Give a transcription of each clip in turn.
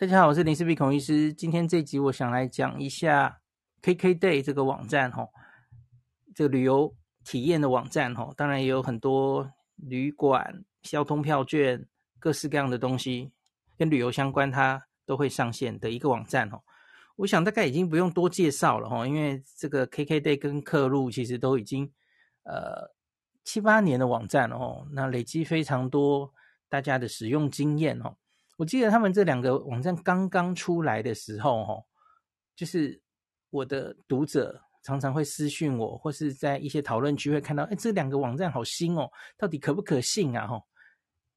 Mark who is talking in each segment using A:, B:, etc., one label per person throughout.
A: 大家好，我是林氏璧孔医师。今天这集我想来讲一下 KKday 这个网站哈，这个旅游体验的网站哈，当然也有很多旅馆、交通票券、各式各样的东西跟旅游相关，它都会上线的一个网站哈。我想大概已经不用多介绍了哈，因为这个 KKday 跟客路其实都已经呃七八年的网站了哈，那累积非常多大家的使用经验哦。我记得他们这两个网站刚刚出来的时候，哈，就是我的读者常常会私讯我，或是在一些讨论区会看到，哎，这两个网站好新哦，到底可不可信啊？哈，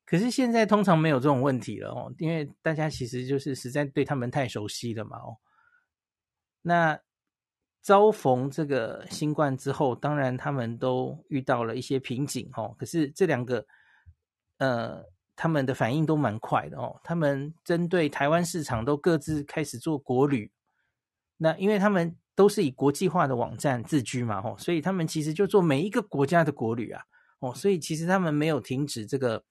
A: 可是现在通常没有这种问题了哦，因为大家其实就是实在对他们太熟悉了嘛，哦。那遭逢这个新冠之后，当然他们都遇到了一些瓶颈，哦。可是这两个，呃。他们的反应都蛮快的哦，他们针对台湾市场都各自开始做国旅，那因为他们都是以国际化的网站自居嘛，吼，所以他们其实就做每一个国家的国旅啊，哦，所以其实他们没有停止这个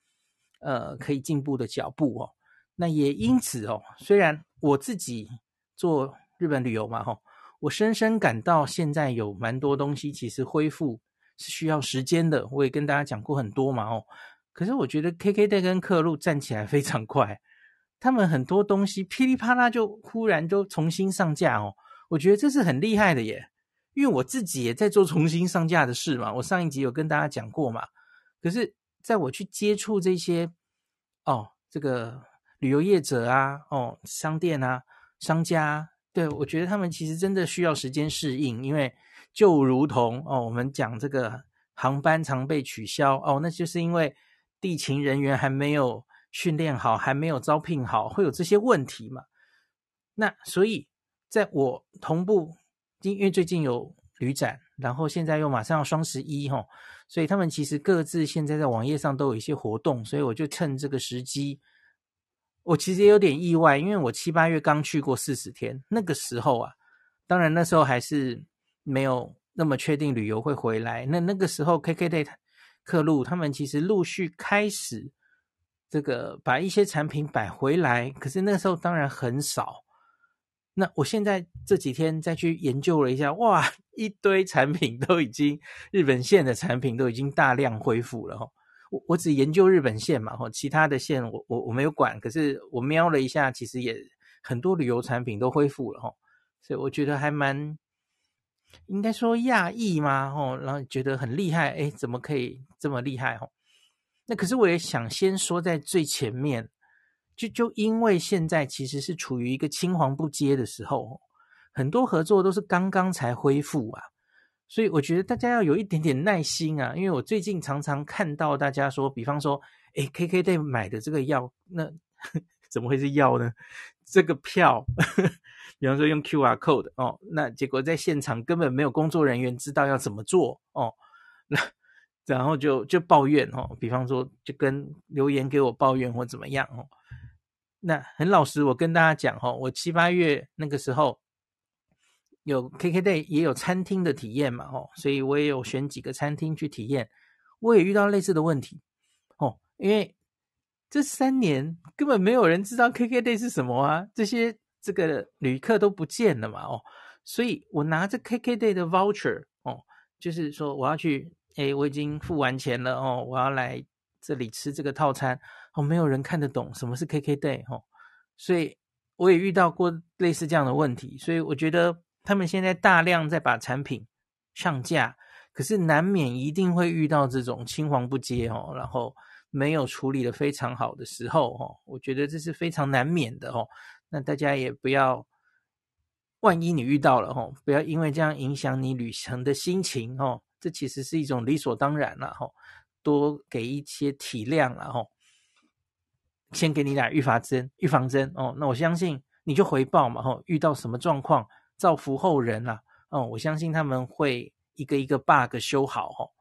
A: 呃可以进步的脚步哦。那也因此哦，虽然我自己做日本旅游嘛，吼，我深深感到现在有蛮多东西其实恢复是需要时间的，我也跟大家讲过很多嘛，哦。可是我觉得 K K 的跟客路站起来非常快，他们很多东西噼里啪啦就忽然就重新上架哦，我觉得这是很厉害的耶，因为我自己也在做重新上架的事嘛，我上一集有跟大家讲过嘛。可是在我去接触这些哦，这个旅游业者啊，哦，商店啊，商家啊，对，我觉得他们其实真的需要时间适应，因为就如同哦，我们讲这个航班常被取消哦，那就是因为。地勤人员还没有训练好，还没有招聘好，会有这些问题嘛？那所以，在我同步，因为最近有旅展，然后现在又马上要双十一哈，所以他们其实各自现在在网页上都有一些活动，所以我就趁这个时机，我其实也有点意外，因为我七八月刚去过四十天，那个时候啊，当然那时候还是没有那么确定旅游会回来，那那个时候 KKday。客路他们其实陆续开始这个把一些产品摆回来，可是那时候当然很少。那我现在这几天再去研究了一下，哇，一堆产品都已经日本线的产品都已经大量恢复了哈。我我只研究日本线嘛，哈，其他的线我我我没有管。可是我瞄了一下，其实也很多旅游产品都恢复了哈，所以我觉得还蛮。应该说讶异吗？哦，然后觉得很厉害，诶，怎么可以这么厉害？哦，那可是我也想先说在最前面，就就因为现在其实是处于一个青黄不接的时候，很多合作都是刚刚才恢复啊，所以我觉得大家要有一点点耐心啊，因为我最近常常看到大家说，比方说，诶，KKday 买的这个药，那 怎么会是药呢？这个票。比方说用 QR code 哦，那结果在现场根本没有工作人员知道要怎么做哦，那然后就就抱怨哦，比方说就跟留言给我抱怨或怎么样哦，那很老实，我跟大家讲哦，我七八月那个时候有 KKday 也有餐厅的体验嘛哦，所以我也有选几个餐厅去体验，我也遇到类似的问题哦，因为这三年根本没有人知道 KKday 是什么啊，这些。这个旅客都不见了嘛，哦，所以我拿着 KKday 的 voucher，哦，就是说我要去，诶，我已经付完钱了，哦，我要来这里吃这个套餐，哦，没有人看得懂什么是 KKday，哦，所以我也遇到过类似这样的问题，所以我觉得他们现在大量在把产品上架，可是难免一定会遇到这种青黄不接，哦，然后没有处理得非常好的时候，哦，我觉得这是非常难免的，哦。那大家也不要，万一你遇到了吼，不要因为这样影响你旅程的心情吼，这其实是一种理所当然了吼，多给一些体谅了吼，先给你俩预防针，预防针哦，那我相信你就回报嘛吼，遇到什么状况，造福后人啦，哦，我相信他们会一个一个 bug 修好吼，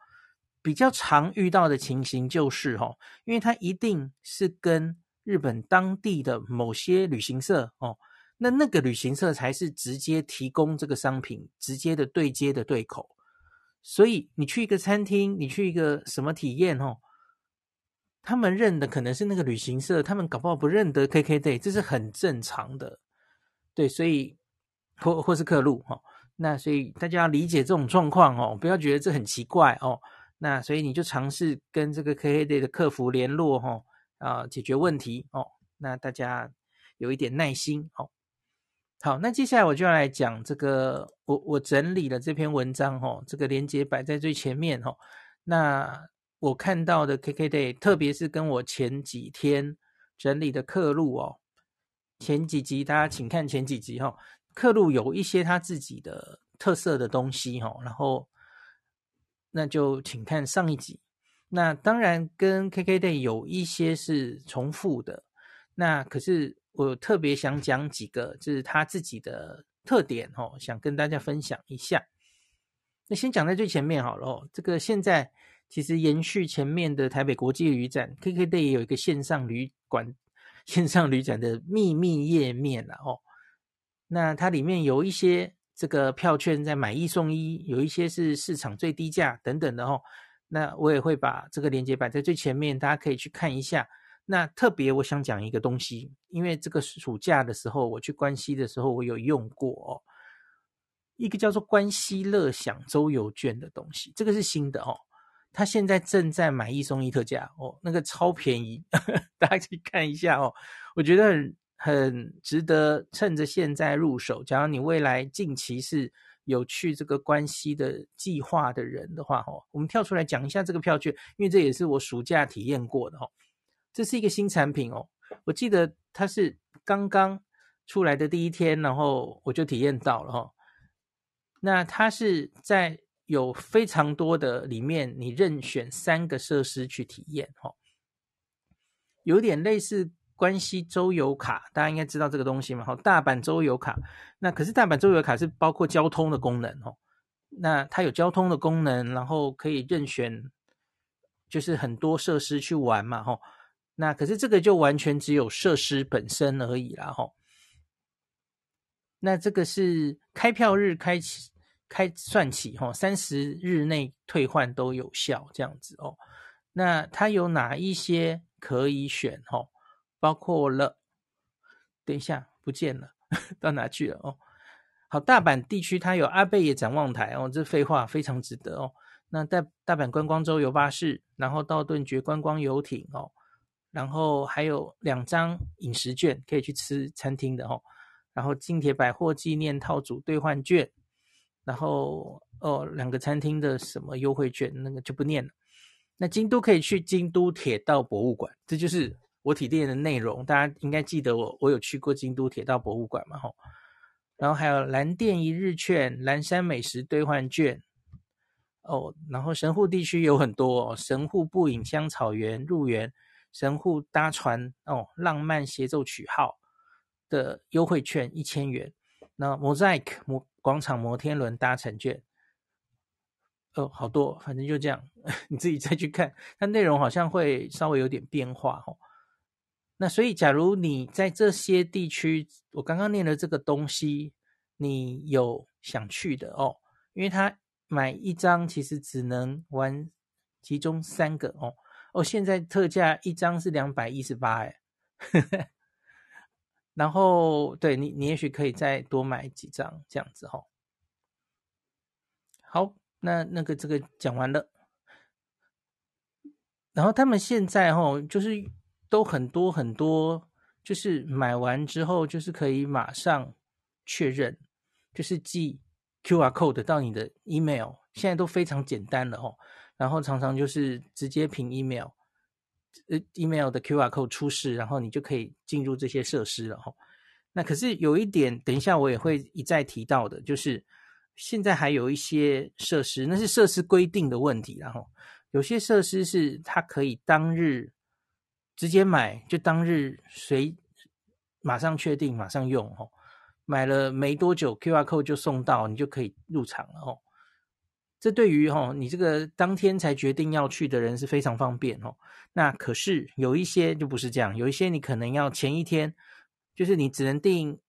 A: 比较常遇到的情形就是吼，因为它一定是跟。日本当地的某些旅行社哦，那那个旅行社才是直接提供这个商品，直接的对接的对口。所以你去一个餐厅，你去一个什么体验哦，他们认的可能是那个旅行社，他们搞不好不认得 KKday，这是很正常的。对，所以或或是客路哈、哦，那所以大家要理解这种状况哦，不要觉得这很奇怪哦。那所以你就尝试跟这个 KKday 的客服联络、哦，啊，解决问题哦。那大家有一点耐心哦。好，那接下来我就要来讲这个，我我整理了这篇文章哦，这个连接摆在最前面哦。那我看到的 KKday，特别是跟我前几天整理的刻录哦。前几集大家请看前几集哈，刻录有一些他自己的特色的东西哈，然后那就请看上一集。那当然跟 KKday 有一些是重复的，那可是我特别想讲几个，就是他自己的特点哦，想跟大家分享一下。那先讲在最前面好了哦，这个现在其实延续前面的台北国际旅展，KKday 也有一个线上旅馆。线上旅展的秘密页面了哦，那它里面有一些这个票券在买一送一，有一些是市场最低价等等的哦。那我也会把这个链接摆在最前面，大家可以去看一下。那特别我想讲一个东西，因为这个暑假的时候我去关西的时候，我有用过哦，一个叫做关西乐享周游券的东西，这个是新的哦。他现在正在买一送一特价哦，那个超便宜，大家去看一下哦。我觉得很很值得趁着现在入手。假如你未来近期是有去这个关西的计划的人的话，哦，我们跳出来讲一下这个票券，因为这也是我暑假体验过的哦。这是一个新产品哦，我记得它是刚刚出来的第一天，然后我就体验到了哈。那它是在。有非常多的里面，你任选三个设施去体验，哈，有点类似关西周游卡，大家应该知道这个东西嘛，哈，大阪周游卡，那可是大阪周游卡是包括交通的功能，哦，那它有交通的功能，然后可以任选，就是很多设施去玩嘛，哈，那可是这个就完全只有设施本身而已啦，哈，那这个是开票日开启。开算起哈，三十日内退换都有效，这样子哦。那它有哪一些可以选哈？包括了，等一下不见了，到哪去了哦？好，大阪地区它有阿倍野展望台哦，这废话非常值得哦。那大大阪观光周游巴士，然后道顿堀观光游艇哦，然后还有两张饮食券可以去吃餐厅的哦，然后近铁百货纪念套组兑换券。然后哦，两个餐厅的什么优惠券，那个就不念了。那京都可以去京都铁道博物馆，这就是我体验的内容。大家应该记得我，我有去过京都铁道博物馆嘛？吼。然后还有蓝电一日券、蓝山美食兑换券。哦，然后神户地区有很多哦，神户步影香草园入园，神户搭船哦，浪漫协奏曲号的优惠券一千元。那 Mosaic 摩广场摩天轮搭乘券，哦，好多，反正就这样，你自己再去看，它内容好像会稍微有点变化哦。那所以，假如你在这些地区，我刚刚念的这个东西，你有想去的哦，因为它买一张其实只能玩其中三个哦。哦，现在特价一张是两百一十八，哎。然后，对你，你也许可以再多买几张这样子哈、哦。好，那那个这个讲完了。然后他们现在哈、哦，就是都很多很多，就是买完之后就是可以马上确认，就是寄 QR code 到你的 email，现在都非常简单了哦。然后常常就是直接凭 email。呃，email 的 QR code 出示，然后你就可以进入这些设施了哦。那可是有一点，等一下我也会一再提到的，就是现在还有一些设施，那是设施规定的问题，然后有些设施是它可以当日直接买，就当日随马上确定马上用哦，买了没多久 QR code 就送到，你就可以入场了哦。这对于哈你这个当天才决定要去的人是非常方便哦。那可是有一些就不是这样，有一些你可能要前一天，就是你只能订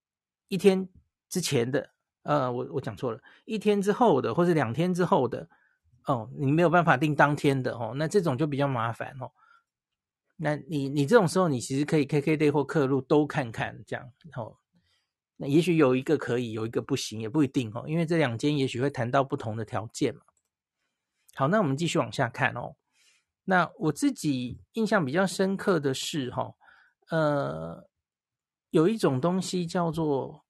A: 一天之前的，呃，我我讲错了，一天之后的或者两天之后的哦，你没有办法订当天的哦。那这种就比较麻烦哦。那你你这种时候，你其实可以 KKday 或客路都看看，这样，然后那也许有一个可以，有一个不行，也不一定哦，因为这两间也许会谈到不同的条件嘛。好，那我们继续往下看哦。那我自己印象比较深刻的是哈，呃，有一种东西叫做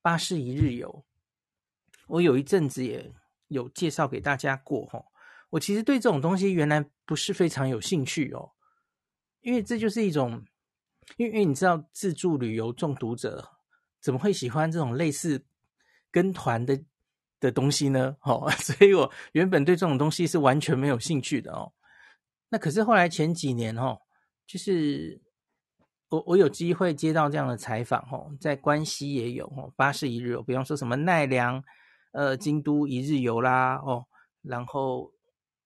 A: 巴士一日游，我有一阵子也有介绍给大家过哈。我其实对这种东西原来不是非常有兴趣哦。因为这就是一种，因为因为你知道自助旅游中毒者怎么会喜欢这种类似跟团的的东西呢？哦，所以我原本对这种东西是完全没有兴趣的哦。那可是后来前几年哦，就是我我有机会接到这样的采访哦，在关西也有哦，巴士一日游，比方说什么奈良、呃京都一日游啦哦，然后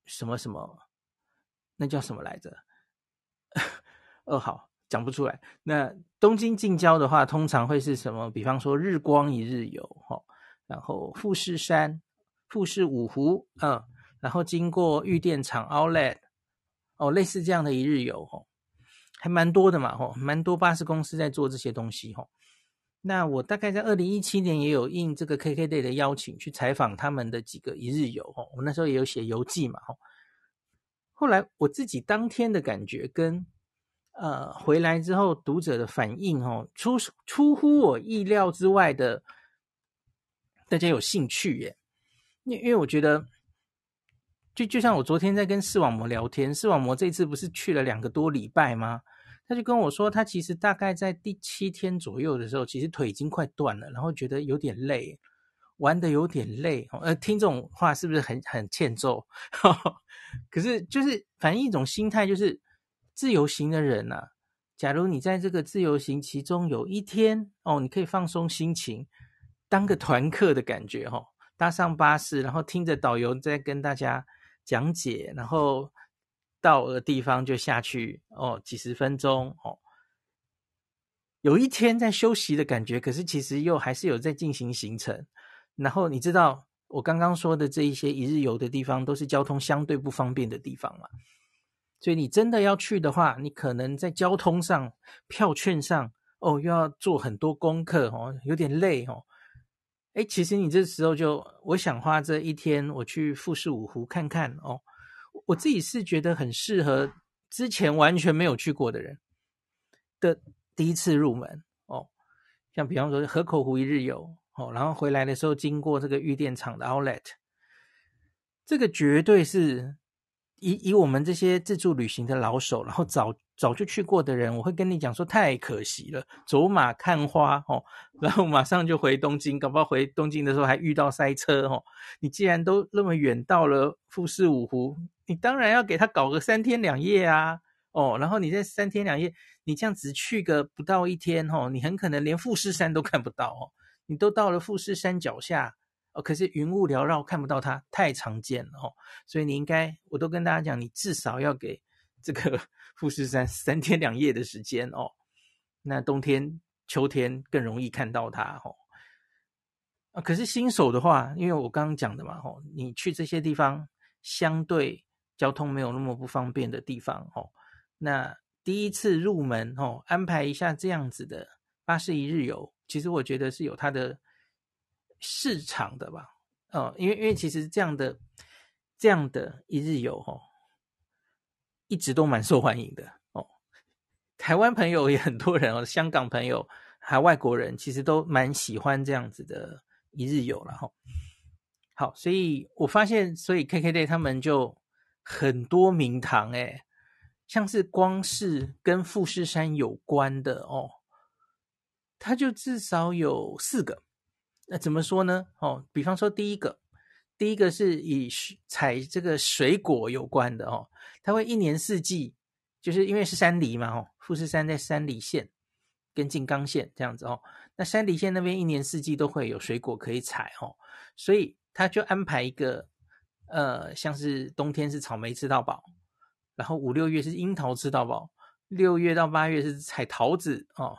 A: 什么什么，那叫什么来着？二号讲不出来。那东京近郊的话，通常会是什么？比方说日光一日游，哈，然后富士山、富士五湖，嗯，然后经过玉电厂 Outlet，哦，类似这样的一日游，哈，还蛮多的嘛，哈，蛮多巴士公司在做这些东西，哈。那我大概在二零一七年也有应这个 KKday 的邀请去采访他们的几个一日游，哈，我那时候也有写游记嘛，哈。后来我自己当天的感觉跟呃回来之后读者的反应哦，出出乎我意料之外的，大家有兴趣耶。因因为我觉得，就就像我昨天在跟视网膜聊天，视网膜这次不是去了两个多礼拜吗？他就跟我说，他其实大概在第七天左右的时候，其实腿已经快断了，然后觉得有点累，玩的有点累。呃，听这种话是不是很很欠揍？可是，就是反映一种心态，就是自由行的人呐、啊。假如你在这个自由行其中有一天哦，你可以放松心情，当个团客的感觉哦，搭上巴士，然后听着导游在跟大家讲解，然后到了地方就下去哦，几十分钟哦，有一天在休息的感觉，可是其实又还是有在进行行程，然后你知道。我刚刚说的这一些一日游的地方，都是交通相对不方便的地方嘛，所以你真的要去的话，你可能在交通上、票券上，哦，又要做很多功课哦，有点累哦。哎，其实你这时候就，我想花这一天，我去富士五湖看看哦。我自己是觉得很适合之前完全没有去过的人的第一次入门哦，像比方说河口湖一日游。哦，然后回来的时候经过这个玉电厂的 Outlet，这个绝对是以以我们这些自助旅行的老手，然后早早就去过的人，我会跟你讲说太可惜了，走马看花哦，然后马上就回东京，搞不好回东京的时候还遇到塞车哦。你既然都那么远到了富士五湖，你当然要给他搞个三天两夜啊，哦，然后你在三天两夜，你这样只去个不到一天哦，你很可能连富士山都看不到哦。你都到了富士山脚下可是云雾缭绕，看不到它，太常见了哦。所以你应该，我都跟大家讲，你至少要给这个富士山三天两夜的时间哦。那冬天、秋天更容易看到它哦。啊，可是新手的话，因为我刚刚讲的嘛，哦，你去这些地方相对交通没有那么不方便的地方哦。那第一次入门哦，安排一下这样子的巴士一日游。其实我觉得是有它的市场的吧，哦，因为因为其实这样的这样的一日游哦，一直都蛮受欢迎的哦。台湾朋友也很多人哦，香港朋友还外国人，其实都蛮喜欢这样子的一日游了哈。好，所以我发现，所以 KKday 他们就很多名堂诶，像是光是跟富士山有关的哦。它就至少有四个，那怎么说呢？哦，比方说第一个，第一个是以采这个水果有关的哦，它会一年四季，就是因为是山梨嘛，哦，富士山在山梨县跟静冈县这样子哦，那山梨县那边一年四季都会有水果可以采哦，所以他就安排一个，呃，像是冬天是草莓吃到饱，然后五六月是樱桃吃到饱，六月到八月是采桃子哦。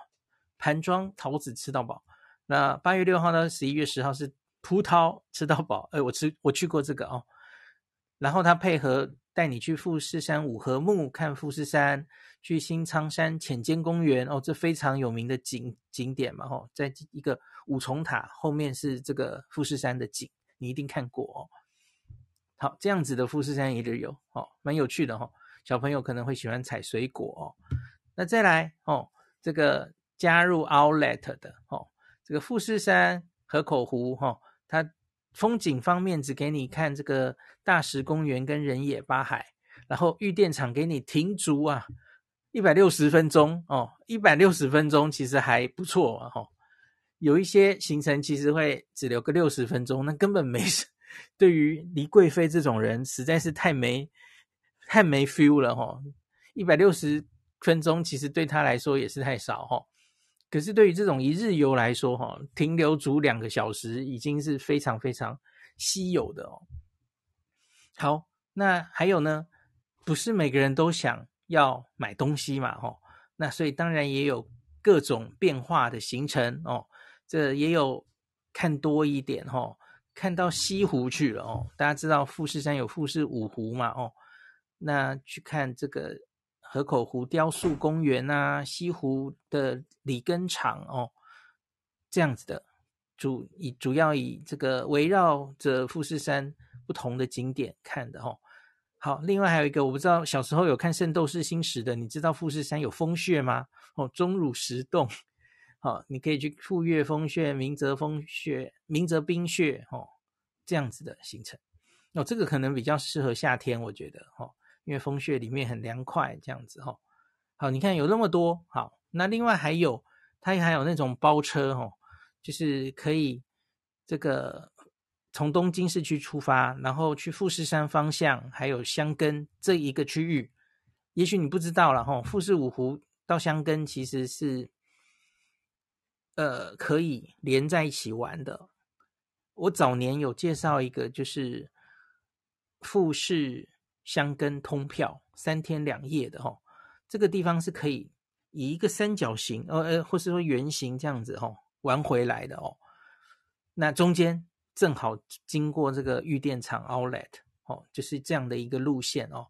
A: 盘装桃子吃到饱，那八月六号到十一月十号是葡萄吃到饱。哎，我吃我去过这个哦。然后他配合带你去富士山五合目看富士山，去新仓山浅间公园哦，这非常有名的景景点嘛，吼，在一个五重塔后面是这个富士山的景，你一定看过哦。好，这样子的富士山一日游哦，蛮有趣的哈、哦，小朋友可能会喜欢采水果哦。那再来哦，这个加入 Outlet 的哦，这个富士山河口湖哈、它。风景方面只给你看这个大石公园跟人野八海，然后御殿场给你停足啊，一百六十分钟哦，一百六十分钟其实还不错哈、有一些行程其实会只留个六十分钟，那根本没事。对于黎贵妃这种人，实在是太没太没 feel 了哈、哦。一百六十分钟其实对他来说也是太少哈。哦可是对于这种一日游来说，哈，停留足两个小时已经是非常非常稀有的哦。好，那还有呢，不是每个人都想要买东西嘛，哈，那所以当然也有各种变化的行程哦。这也有看多一点哈，看到西湖去了哦。大家知道富士山有富士五湖嘛，哦，那去看这个。河口湖雕塑公园啊，西湖的里根场哦，这样子的主以主要以这个围绕着富士山不同的景点看的哦。好，另外还有一个我不知道小时候有看《圣斗士星矢》的，你知道富士山有风穴吗？哦，钟乳石洞，好，你可以去富岳风穴、明泽风穴、明泽冰穴哦，这样子的行程哦，这个可能比较适合夏天，我觉得哦。因为风穴里面很凉快，这样子哈。好，你看有那么多好，那另外还有，它还有那种包车哈，就是可以这个从东京市区出发，然后去富士山方向，还有箱根这一个区域。也许你不知道了哈，富士五湖到箱根其实是呃可以连在一起玩的。我早年有介绍一个，就是富士。箱根通票三天两夜的哈，这个地方是可以以一个三角形，呃呃，或是说圆形这样子哈玩回来的哦。那中间正好经过这个御殿场 Outlet 哦，就是这样的一个路线哦。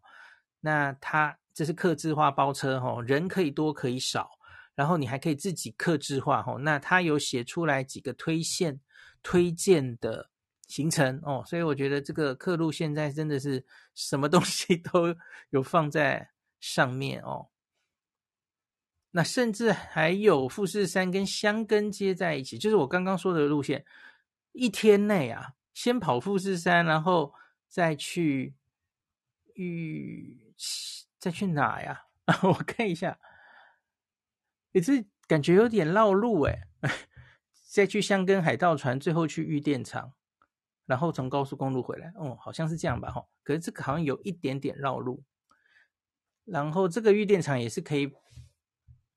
A: 那它这是客制化包车哈，人可以多可以少，然后你还可以自己客制化哈。那它有写出来几个推荐推荐的。行程哦，所以我觉得这个客路现在真的是什么东西 都有放在上面哦。那甚至还有富士山跟箱根接在一起，就是我刚刚说的路线，一天内啊，先跑富士山，然后再去玉，再去哪呀？我看一下，也是感觉有点绕路哎。再去箱根海盗船，最后去御殿场。然后从高速公路回来，哦，好像是这样吧，哈。可是这个好像有一点点绕路。然后这个御殿场也是可以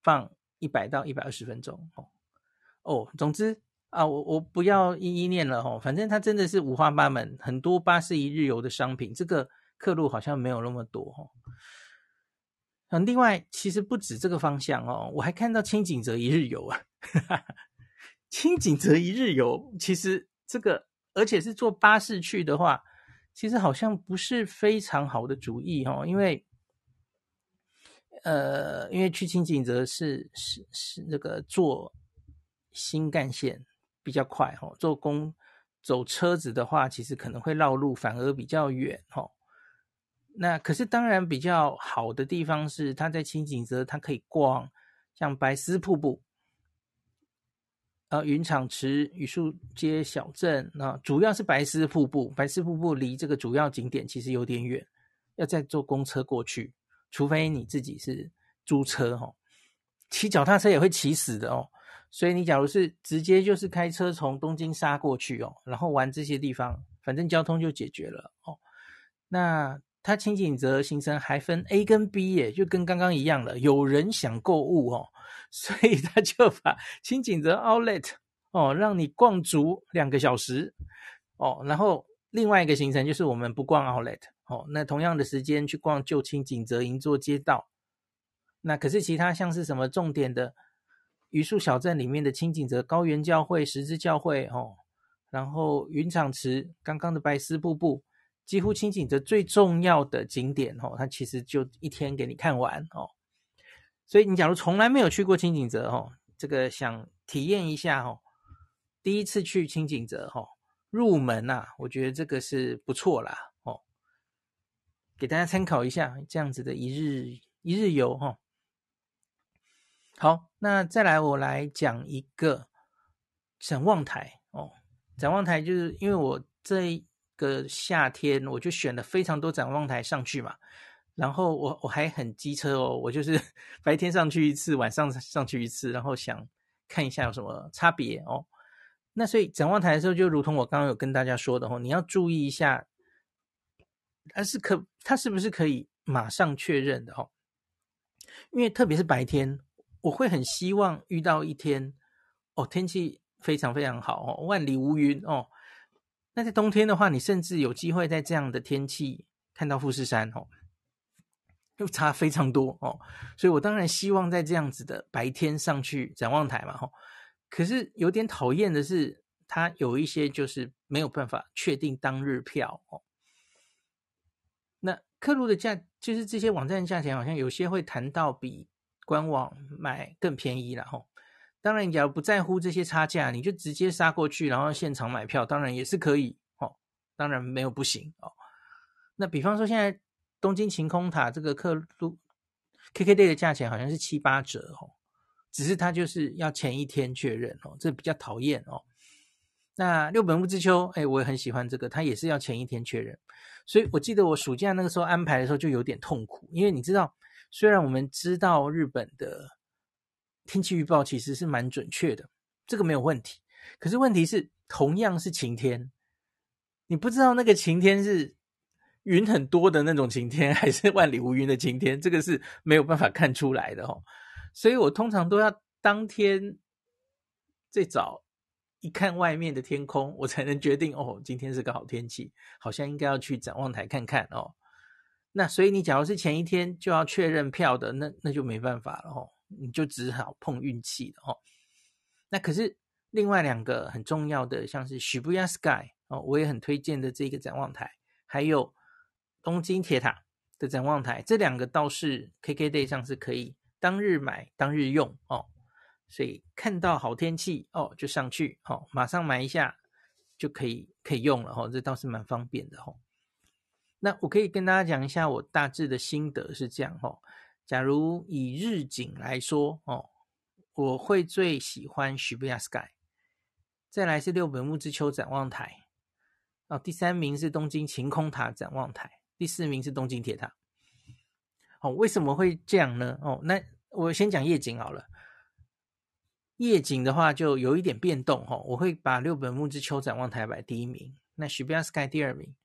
A: 放一百到一百二十分钟，哦。哦，总之啊，我我不要一一念了，哈。反正它真的是五花八门，很多巴士一日游的商品。这个客路好像没有那么多，哈。嗯，另外其实不止这个方向哦，我还看到轻井泽一日游啊。轻井泽一日游其实这个。而且是坐巴士去的话，其实好像不是非常好的主意哦，因为，呃，因为去轻井泽是是是那个坐新干线比较快哦，坐公走车子的话，其实可能会绕路，反而比较远哦。那可是当然比较好的地方是，它在轻井泽，它可以逛像白丝瀑布。啊，云场池、榆树街小镇，那主要是白丝瀑布。白丝瀑布离这个主要景点其实有点远，要再坐公车过去，除非你自己是租车哦。骑脚踏车也会骑死的哦。所以你假如是直接就是开车从东京杀过去哦，然后玩这些地方，反正交通就解决了哦。那它轻井泽行程还分 A 跟 B 耶，就跟刚刚一样了。有人想购物哦。所以他就把轻井泽 Outlet 哦，让你逛足两个小时哦，然后另外一个行程就是我们不逛 Outlet 哦，那同样的时间去逛旧轻井泽银座街道。那可是其他像是什么重点的榆树小镇里面的轻井泽高原教会、十字教会哦，然后云场池刚刚的白丝瀑布几乎清景泽最重要的景点哦，它其实就一天给你看完哦。所以你假如从来没有去过清景泽哦，这个想体验一下哦，第一次去清景泽哦，入门呐，我觉得这个是不错啦哦，给大家参考一下这样子的一日一日游哈。好，那再来我来讲一个展望台哦，展望台就是因为我这个夏天我就选了非常多展望台上去嘛。然后我我还很机车哦，我就是 白天上去一次，晚上上去一次，然后想看一下有什么差别哦。那所以展望台的时候，就如同我刚刚有跟大家说的哦，你要注意一下，它是可它是不是可以马上确认的哦？因为特别是白天，我会很希望遇到一天哦，天气非常非常好哦，万里无云哦。那在冬天的话，你甚至有机会在这样的天气看到富士山哦。又差非常多哦，所以我当然希望在这样子的白天上去展望台嘛，吼。可是有点讨厌的是，它有一些就是没有办法确定当日票哦。那客路的价，就是这些网站的价钱，好像有些会谈到比官网买更便宜了，吼。当然，假如不在乎这些差价，你就直接杀过去，然后现场买票，当然也是可以哦。当然没有不行哦。那比方说现在。东京晴空塔这个客路 KKday 的价钱好像是七八折哦，只是它就是要前一天确认哦，这比较讨厌哦。那六本木之丘，哎，我也很喜欢这个，它也是要前一天确认。所以我记得我暑假那个时候安排的时候就有点痛苦，因为你知道，虽然我们知道日本的天气预报其实是蛮准确的，这个没有问题。可是问题是，同样是晴天，你不知道那个晴天是。云很多的那种晴天，还是万里无云的晴天，这个是没有办法看出来的哦。所以我通常都要当天最早一看外面的天空，我才能决定哦，今天是个好天气，好像应该要去展望台看看哦。那所以你假如是前一天就要确认票的，那那就没办法了哦，你就只好碰运气了哦。那可是另外两个很重要的，像是 Shibuya Sky 哦，我也很推荐的这个展望台，还有。东京铁塔的展望台，这两个倒是 KKday 上是可以当日买当日用哦，所以看到好天气哦就上去哦，马上买一下就可以可以用了哦，这倒是蛮方便的哦。那我可以跟大家讲一下我大致的心得是这样哦。假如以日景来说哦，我会最喜欢 Shibuya Sky，再来是六本木之丘展望台，哦，第三名是东京晴空塔展望台。第四名是东京铁塔，哦，为什么会这样呢？哦，那我先讲夜景好了。夜景的话就有一点变动哈，我会把六本木之丘展望台摆第一名，那 Shibuya Sky 第二名，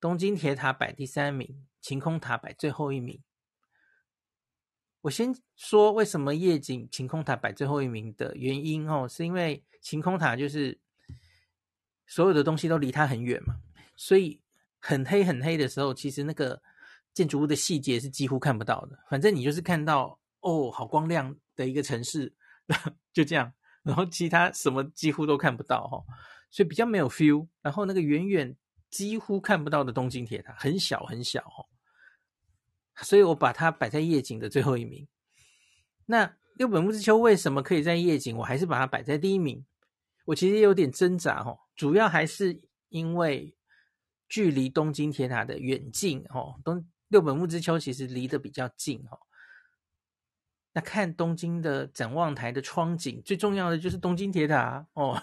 A: 东京铁塔摆第三名，晴空塔摆最后一名。我先说为什么夜景晴空塔摆最后一名的原因哦，是因为晴空塔就是所有的东西都离它很远嘛，所以。很黑很黑的时候，其实那个建筑物的细节是几乎看不到的。反正你就是看到哦，好光亮的一个城市，就这样。然后其他什么几乎都看不到哈，所以比较没有 feel。然后那个远远几乎看不到的东京铁塔，很小很小哦。所以我把它摆在夜景的最后一名。那六本木之丘为什么可以在夜景？我还是把它摆在第一名。我其实有点挣扎哈，主要还是因为。距离东京铁塔的远近，哦，东六本木之丘其实离得比较近，哦。那看东京的展望台的窗景，最重要的就是东京铁塔，哦，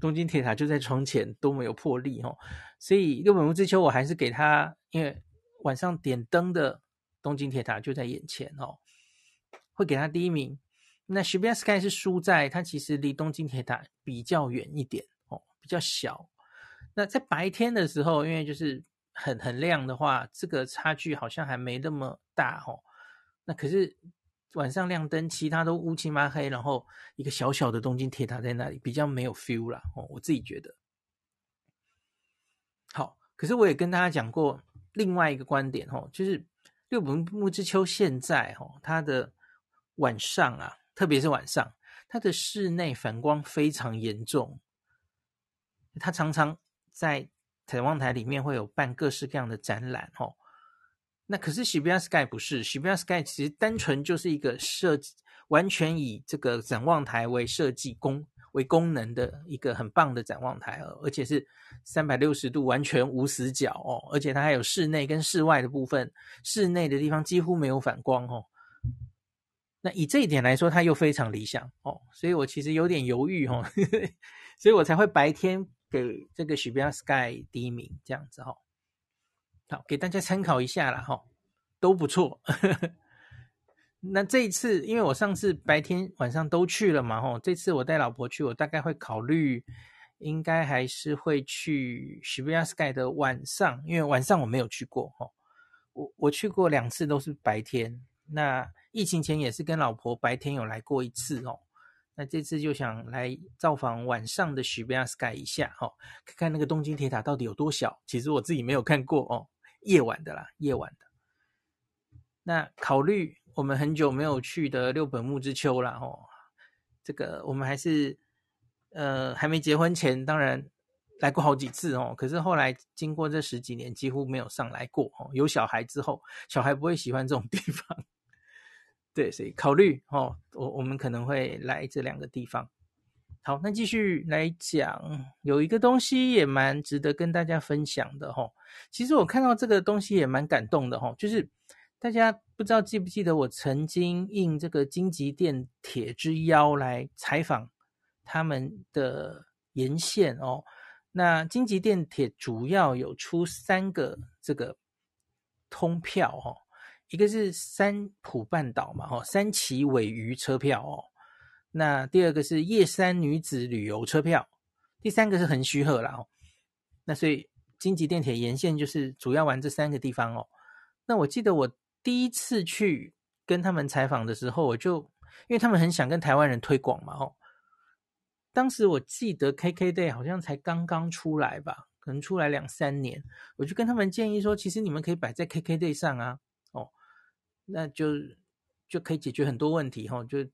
A: 东京铁塔就在窗前，多么有魄力，哦。所以六本木之丘我还是给他，因为晚上点灯的东京铁塔就在眼前，哦，会给他第一名。那 Shibuya Sky 是输在它其实离东京铁塔比较远一点，哦，比较小。那在白天的时候，因为就是很很亮的话，这个差距好像还没那么大哦。那可是晚上亮灯，其他都乌漆嘛黑，然后一个小小的东京铁塔在那里，比较没有 feel 啦哦。我自己觉得。好，可是我也跟大家讲过另外一个观点哦，就是六本木之丘现在哦，它的晚上啊，特别是晚上，它的室内反光非常严重，它常常。在展望台里面会有办各式各样的展览哦。那可是 Shibuya Sky 不是 Shibuya Sky，其实单纯就是一个设计，完全以这个展望台为设计工为功能的一个很棒的展望台哦，而且是三百六十度完全无死角哦，而且它还有室内跟室外的部分，室内的地方几乎没有反光哦。那以这一点来说，它又非常理想哦，所以我其实有点犹豫哦，所以我才会白天给这个 Shibuya Sky 第一名这样子、哦。好，给大家参考一下啦，哈，都不错。那这一次，因为我上次白天晚上都去了嘛，吼，这次我带老婆去，我大概会考虑，应该还是会去 Shibuya Sky 的晚上，因为晚上我没有去过，哈，我我去过两次都是白天。那疫情前也是跟老婆白天有来过一次哦，那这次就想来造访晚上的 Shibuya Sky 一下，哈，看看那个东京铁塔到底有多小。其实我自己没有看过哦。夜晚的啦，夜晚的。那考虑我们很久没有去的六本木之丘啦。哦，这个我们还是呃还没结婚前当然来过好几次哦，可是后来经过这十几年几乎没有上来过哦。有小孩之后，小孩不会喜欢这种地方，对，所以考虑哦，我我们可能会来这两个地方。好，那继续来讲，有一个东西也蛮值得跟大家分享的齁。其实我看到这个东西也蛮感动的齁，就是大家不知道记不记得，我曾经应这个京急电铁之邀来采访他们的沿线哦。那京急电铁主要有出三个这个通票哦，一个是三浦半岛嘛，齁，三崎尾鱼车票哦。那第二个是叶山女子旅游车票，第三个是横须贺啦哦。那所以京急电铁沿线就是主要玩这三个地方哦。那我记得我第一次去跟他们采访的时候，我就因为他们很想跟台湾人推广嘛哦。当时我记得 KKday 好像才刚刚出来吧，可能出来两三年，我就跟他们建议说，其实你们可以摆在 KKday 上啊哦，那就就可以解决很多问题哈，就。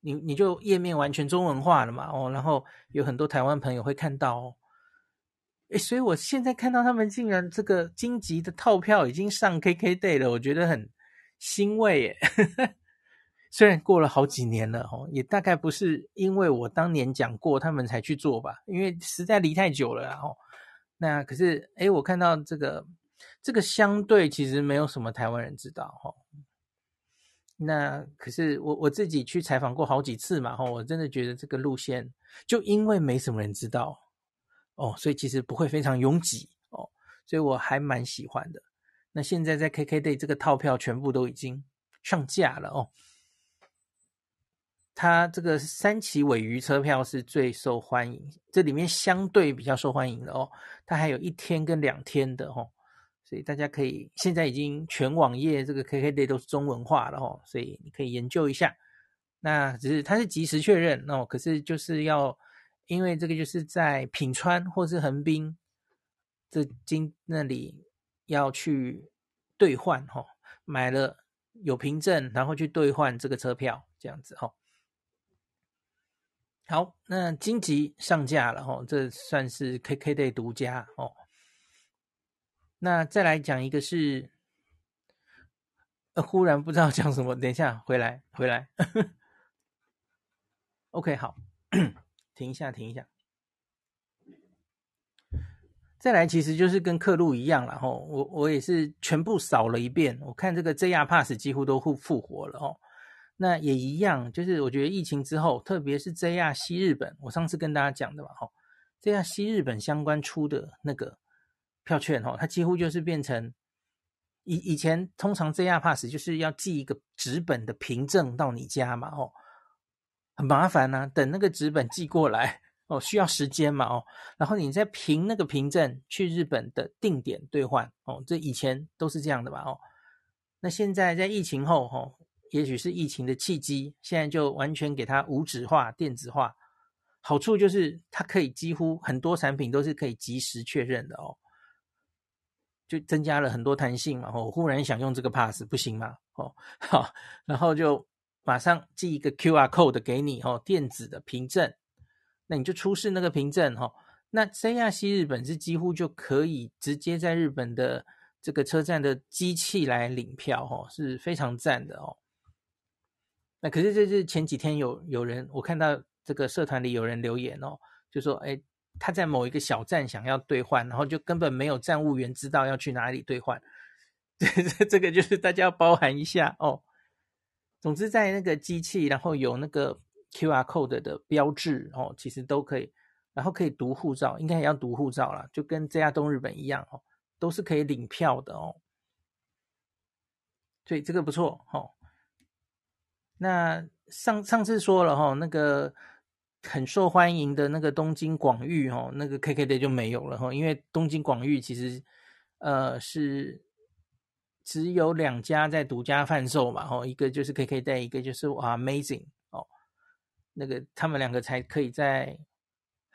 A: 你你就页面完全中文化了嘛，哦，然后有很多台湾朋友会看到哦，诶，所以我现在看到他们竟然这个京急的套票已经上 KKday 了，我觉得很欣慰耶。虽然过了好几年了哦，也大概不是因为我当年讲过他们才去做吧，因为实在离太久了哦。那可是诶，我看到这个这个相对其实没有什么台湾人知道哦。那可是我我自己去采访过好几次嘛，吼，我真的觉得这个路线就因为没什么人知道哦，所以其实不会非常拥挤哦，所以我还蛮喜欢的。那现在在 KKday 这个套票全部都已经上架了哦，它这个三崎鮪鱼车票是最受欢迎，这里面相对比较受欢迎的哦，它还有一天跟两天的哦。所以大家可以现在已经全网页这个 KKday 都是中文化了哦，所以你可以研究一下。那只是它是即时确认哦，可是就是要因为这个就是在品川或是横滨这经那里要去兑换哈，买了有凭证，然后去兑换这个车票这样子哈。好，那京急上架了哈，这算是 KKday 独家哦。那再来讲一个是，呃，忽然不知道 讲什么，等一下回来回来。OK，好，停一下停一下。再来其实就是跟刻录一样了吼，我我也是全部扫了一遍，我看这个 JR Pass 几乎都复复活了哦。那也一样，就是我觉得疫情之后，特别是 JR 西日本，我上次跟大家讲的嘛吼，JR 西日本相关出的那个。票券哦，它几乎就是变成以以前通常 JR Pass 就是要寄一个纸本的凭证到你家嘛哦，很麻烦呐、等那个纸本寄过来哦，需要时间嘛哦，然后你再凭那个凭证去日本的定点兑换哦，这以前都是这样的吧哦，那现在在疫情后哦，也许是疫情的契机，现在就完全给它无纸化、电子化，好处就是它可以几乎很多产品都是可以及时确认的哦。就增加了很多弹性嘛，哦忽然想用这个 pass 不行吗？哦，好，然后就马上寄一个 QR code 给你哦，电子的凭证，那你就出示那个凭证哈，那 JR 西日本是几乎就可以直接在日本的这个车站的机器来领票哦，是非常赞的哦。那可是这是前几天有有人我看到这个社团里有人留言哦，就说哎他在某一个小站想要兑换，然后就根本没有站务员知道要去哪里兑换，这这个就是大家要包含一下哦。总之在那个机器，然后有那个 QR code 的标志哦，其实都可以。然后可以读护照，应该也要读护照啦，就跟 JR 东日本一样哦，都是可以领票的哦。所以这个不错哦。那上上次说了哈，那个很受欢迎的那个东京广域哦，那个 K K D 就没有了哈，因为东京广域其实呃是只有两家在独家贩售嘛，哦，一个就是 kkda 一个就是 Amazing 哦，那个他们两个才可以在。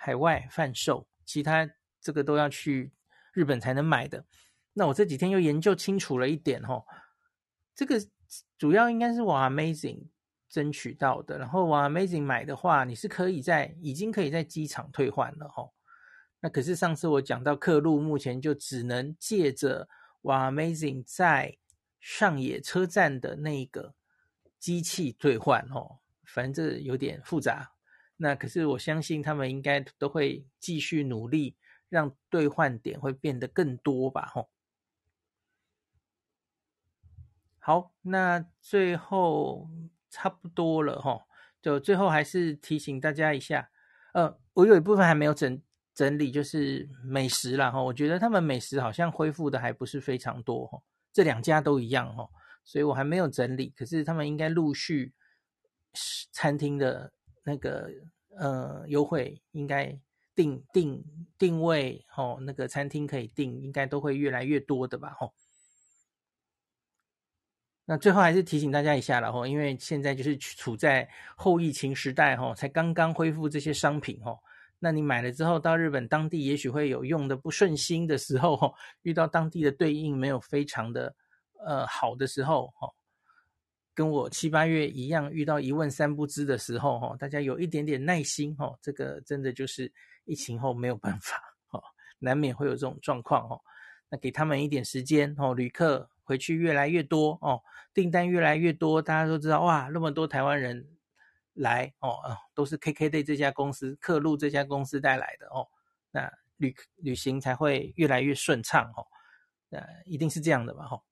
A: 海外贩售，其他这个都要去日本才能买的。那我这几天又研究清楚了一点哦，这个主要应该是往 Amazing 争取到的。然后往 Amazing 买的话，你是可以在已经可以在机场退换了哦。那可是上次我讲到客路目前就只能借着哇 Amazing 在上野车站的那个机器兑换哦，反正这有点复杂。那可是我相信他们应该都会继续努力，让兑换点会变得更多吧？吼。好，那最后差不多了吼，就最后还是提醒大家一下，呃，我有一部分还没有整整理，就是美食啦哈。我觉得他们美食好像恢复的还不是非常多哈，这两家都一样哈，所以我还没有整理。可是他们应该陆续餐厅的。那个呃优惠应该定定定位哦，那个餐厅可以定，应该都会越来越多的吧？吼。那最后还是提醒大家一下了吼，因为现在就是处在后疫情时代吼，才刚刚恢复这些商品吼。那你买了之后到日本当地，也许会有用的不顺心的时候吼，遇到当地的对应没有非常的呃好的时候吼。跟我七八月一样，遇到一问三不知的时候，哈，大家有一点点耐心，哈，这个真的就是疫情后没有办法，哈，难免会有这种状况，哈，那给他们一点时间，哦，旅客回去越来越多，哦，订单越来越多，大家都知道，哇，那么多台湾人来，哦，都是 KKday 这家公司、客路这家公司带来的，哦，那旅旅行才会越来越顺畅，哦，那一定是这样的吧，哈，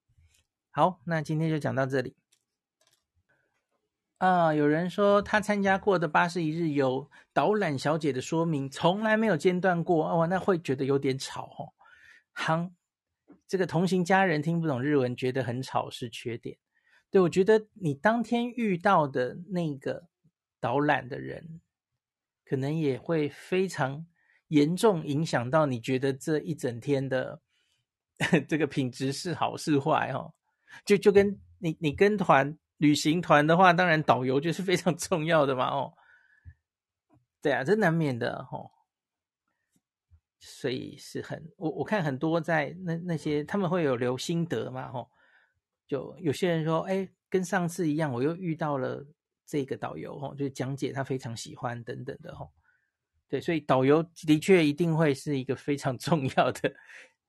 A: 好，那今天就讲到这里。啊，有人说他参加过的八十一日游导览小姐的说明从来没有间断过哦，那会觉得有点吵哦。行，这个同行家人听不懂日文，觉得很吵是缺点。对，我觉得你当天遇到的那个导览的人，可能也会非常严重影响到你觉得这一整天的 这个品质是好是坏哦。就就跟你你跟团。旅行团的话，当然导游就是非常 重要的嘛，哦，对啊，这难免的哦，所以是很我我看很多在那那些他们会有留心得嘛，哦，就有些人说，哎，跟上次一样，我又遇到了这个导游，哦，就是讲解他非常喜欢等等的，哦，对，所以导游的确一定会是一个非常 重要的。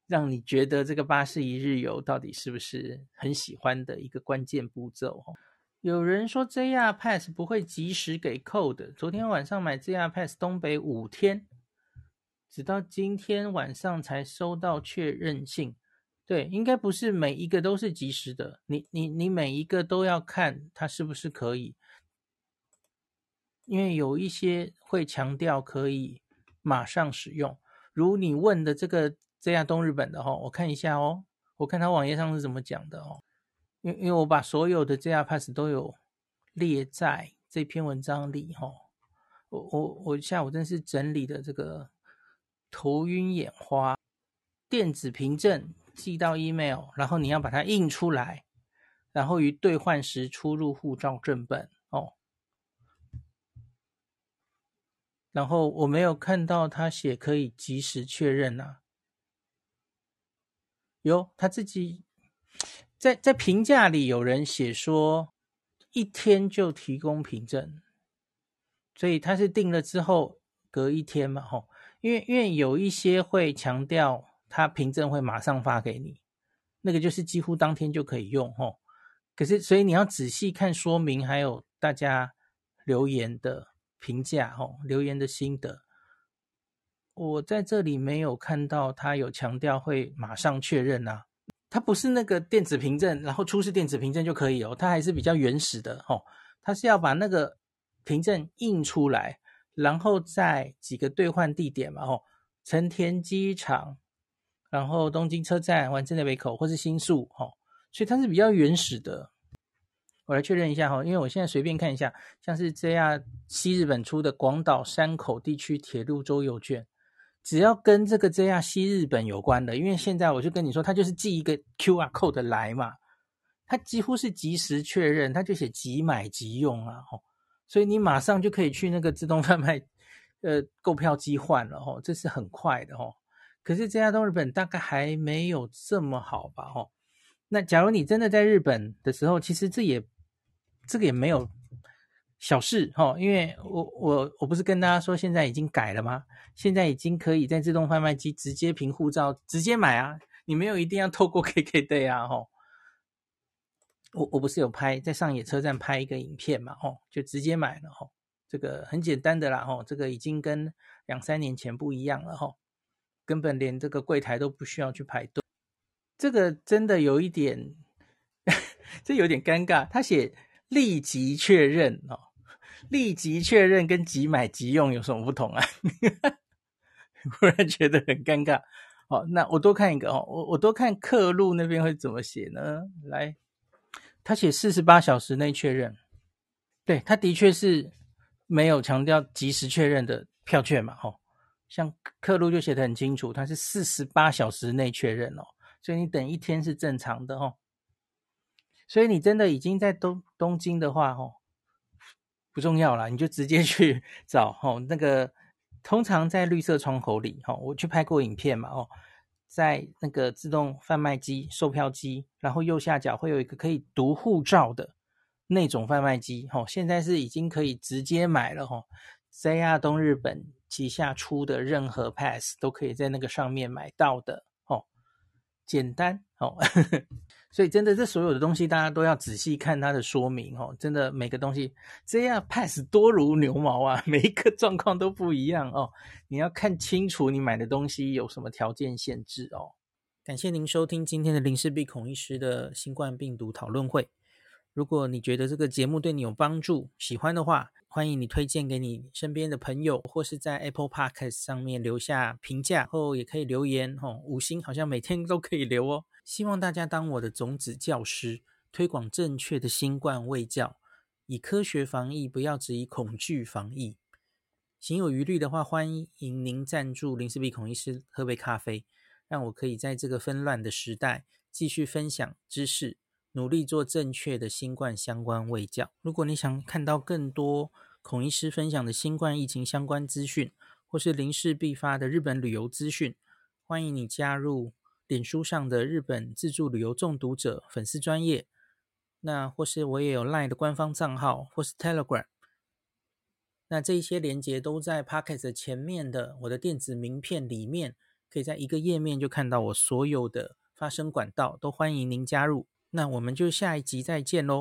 A: 让你觉得这个巴士一日游到底是不是很喜欢的一个关键步骤？有人说 JR Pass 不会及时给 code，昨天晚上买 JR Pass 东北五天，直到今天晚上才收到确认信。对，应该不是每一个都是及时的，你你你每一个都要看它是不是可以，因为有一些会强调可以马上使用，如你问的这个。这样东日本的哈，我看一下哦，我看他网页上是怎么讲的哦，因因为我把所有的 JR Pass 都有列在这篇文章里哈，我我我下午真是整理的这个头晕眼花，电子凭证寄到 email，然后你要把它印出来，然后于兑换时出入护照正本哦，然后我没有看到他写可以及时确认呐、啊。有他自己在在评价里有人写说一天就提供凭证，所以他是订了之后隔一天嘛，吼，因为因为有一些会强调他凭证会马上发给你，那个就是几乎当天就可以用吼。可是所以你要仔细看说明，还有大家留言的评价吼，留言的心得。我在这里没有看到他有强调会马上确认啊，他不是那个电子凭证，然后出示电子凭证就可以哦，他还是比较原始的吼，他是要把那个凭证印出来，然后在几个兑换地点嘛吼，成田机场，然后东京车站、丸之内北口或是新宿吼，所以它是比较原始的。我来确认一下哈，因为我现在随便看一下，像是这样西日本出的广岛山口地区铁路周游券。只要跟这个 JR 西日本有关的，因为现在我就跟你说，他就是寄一个 QR code 来嘛，他几乎是即时确认，他就写即买即用啊，吼，所以你马上就可以去那个自动贩卖呃购票机换了，吼，这是很快的，吼。可是 JR 东日本大概还没有这么好吧，吼。那假如你真的在日本的时候，其实这也这个也没有。小事哈，因为我我我不是跟大家说现在已经改了吗？现在已经可以在自动贩卖机直接凭护照直接买啊，你没有一定要透过 KKday 啊哈。我我不是有拍在上野车站拍一个影片嘛吼，就直接买了哈，这个很简单的啦吼，这个已经跟两三年前不一样了哈，根本连这个柜台都不需要去排队，这个真的有一点，这有点尴尬，他写立即确认哦。立即确认跟即买即用有什么不同啊？忽然觉得很尴尬。好，那我多看一个哦，我我多看客路那边会怎么写呢？来，他写四十八小时内确认，对，他的确是没有强调及时确认的票券嘛，吼，像客路就写的很清楚，它是四十八小时内确认哦，所以你等一天是正常的哦。所以你真的已经在东东京的话，吼。不重要啦，你就直接去 找吼，那个通常在绿色窗口里吼，我去拍过影片嘛哦，在那个自动贩卖机售票机，然后右下角会有一个可以读护照的那种贩卖机吼，现在是已经可以直接买了吼，JR 东日本旗下出的任何 pass 都可以在那个上面买到的哦，简单哦。所以真的，这所有的东西大家都要仔细看它的说明哦。真的，每个东西这样 pass 多如牛毛啊，每一个状况都不一样哦。你要看清楚你买的东西有什么条件限制哦。感谢您收听今天的林氏璧孔医师的新冠病毒讨论会。如果你觉得这个节目对你有帮助，喜欢的话，欢迎你推荐给你身边的朋友，或是在 Apple Podcast 上面留下评价，后也可以留言哦。五星好像每天都可以留哦。希望大家当我的种子教师，推广正确的新冠卫教，以科学防疫，不要只以恐惧防疫。行有余力的话，欢迎您赞助林氏璧孔医师喝杯咖啡，让我可以在这个纷乱的时代继续分享知识。努力做正确的新冠相关卫教。如果你想看到更多孔医师分享的新冠疫情相关资讯，或是林氏璧发的日本旅游资讯，欢迎你加入脸书上的日本自助旅游中毒者粉丝专业。那或是我也有 LINE 的官方账号，或是 Telegram。那这一些连接都在 Pocket 前面的我的电子名片里面，可以在一个页面就看到我所有的发声管道，都欢迎您加入。那我们就下一集再见喽。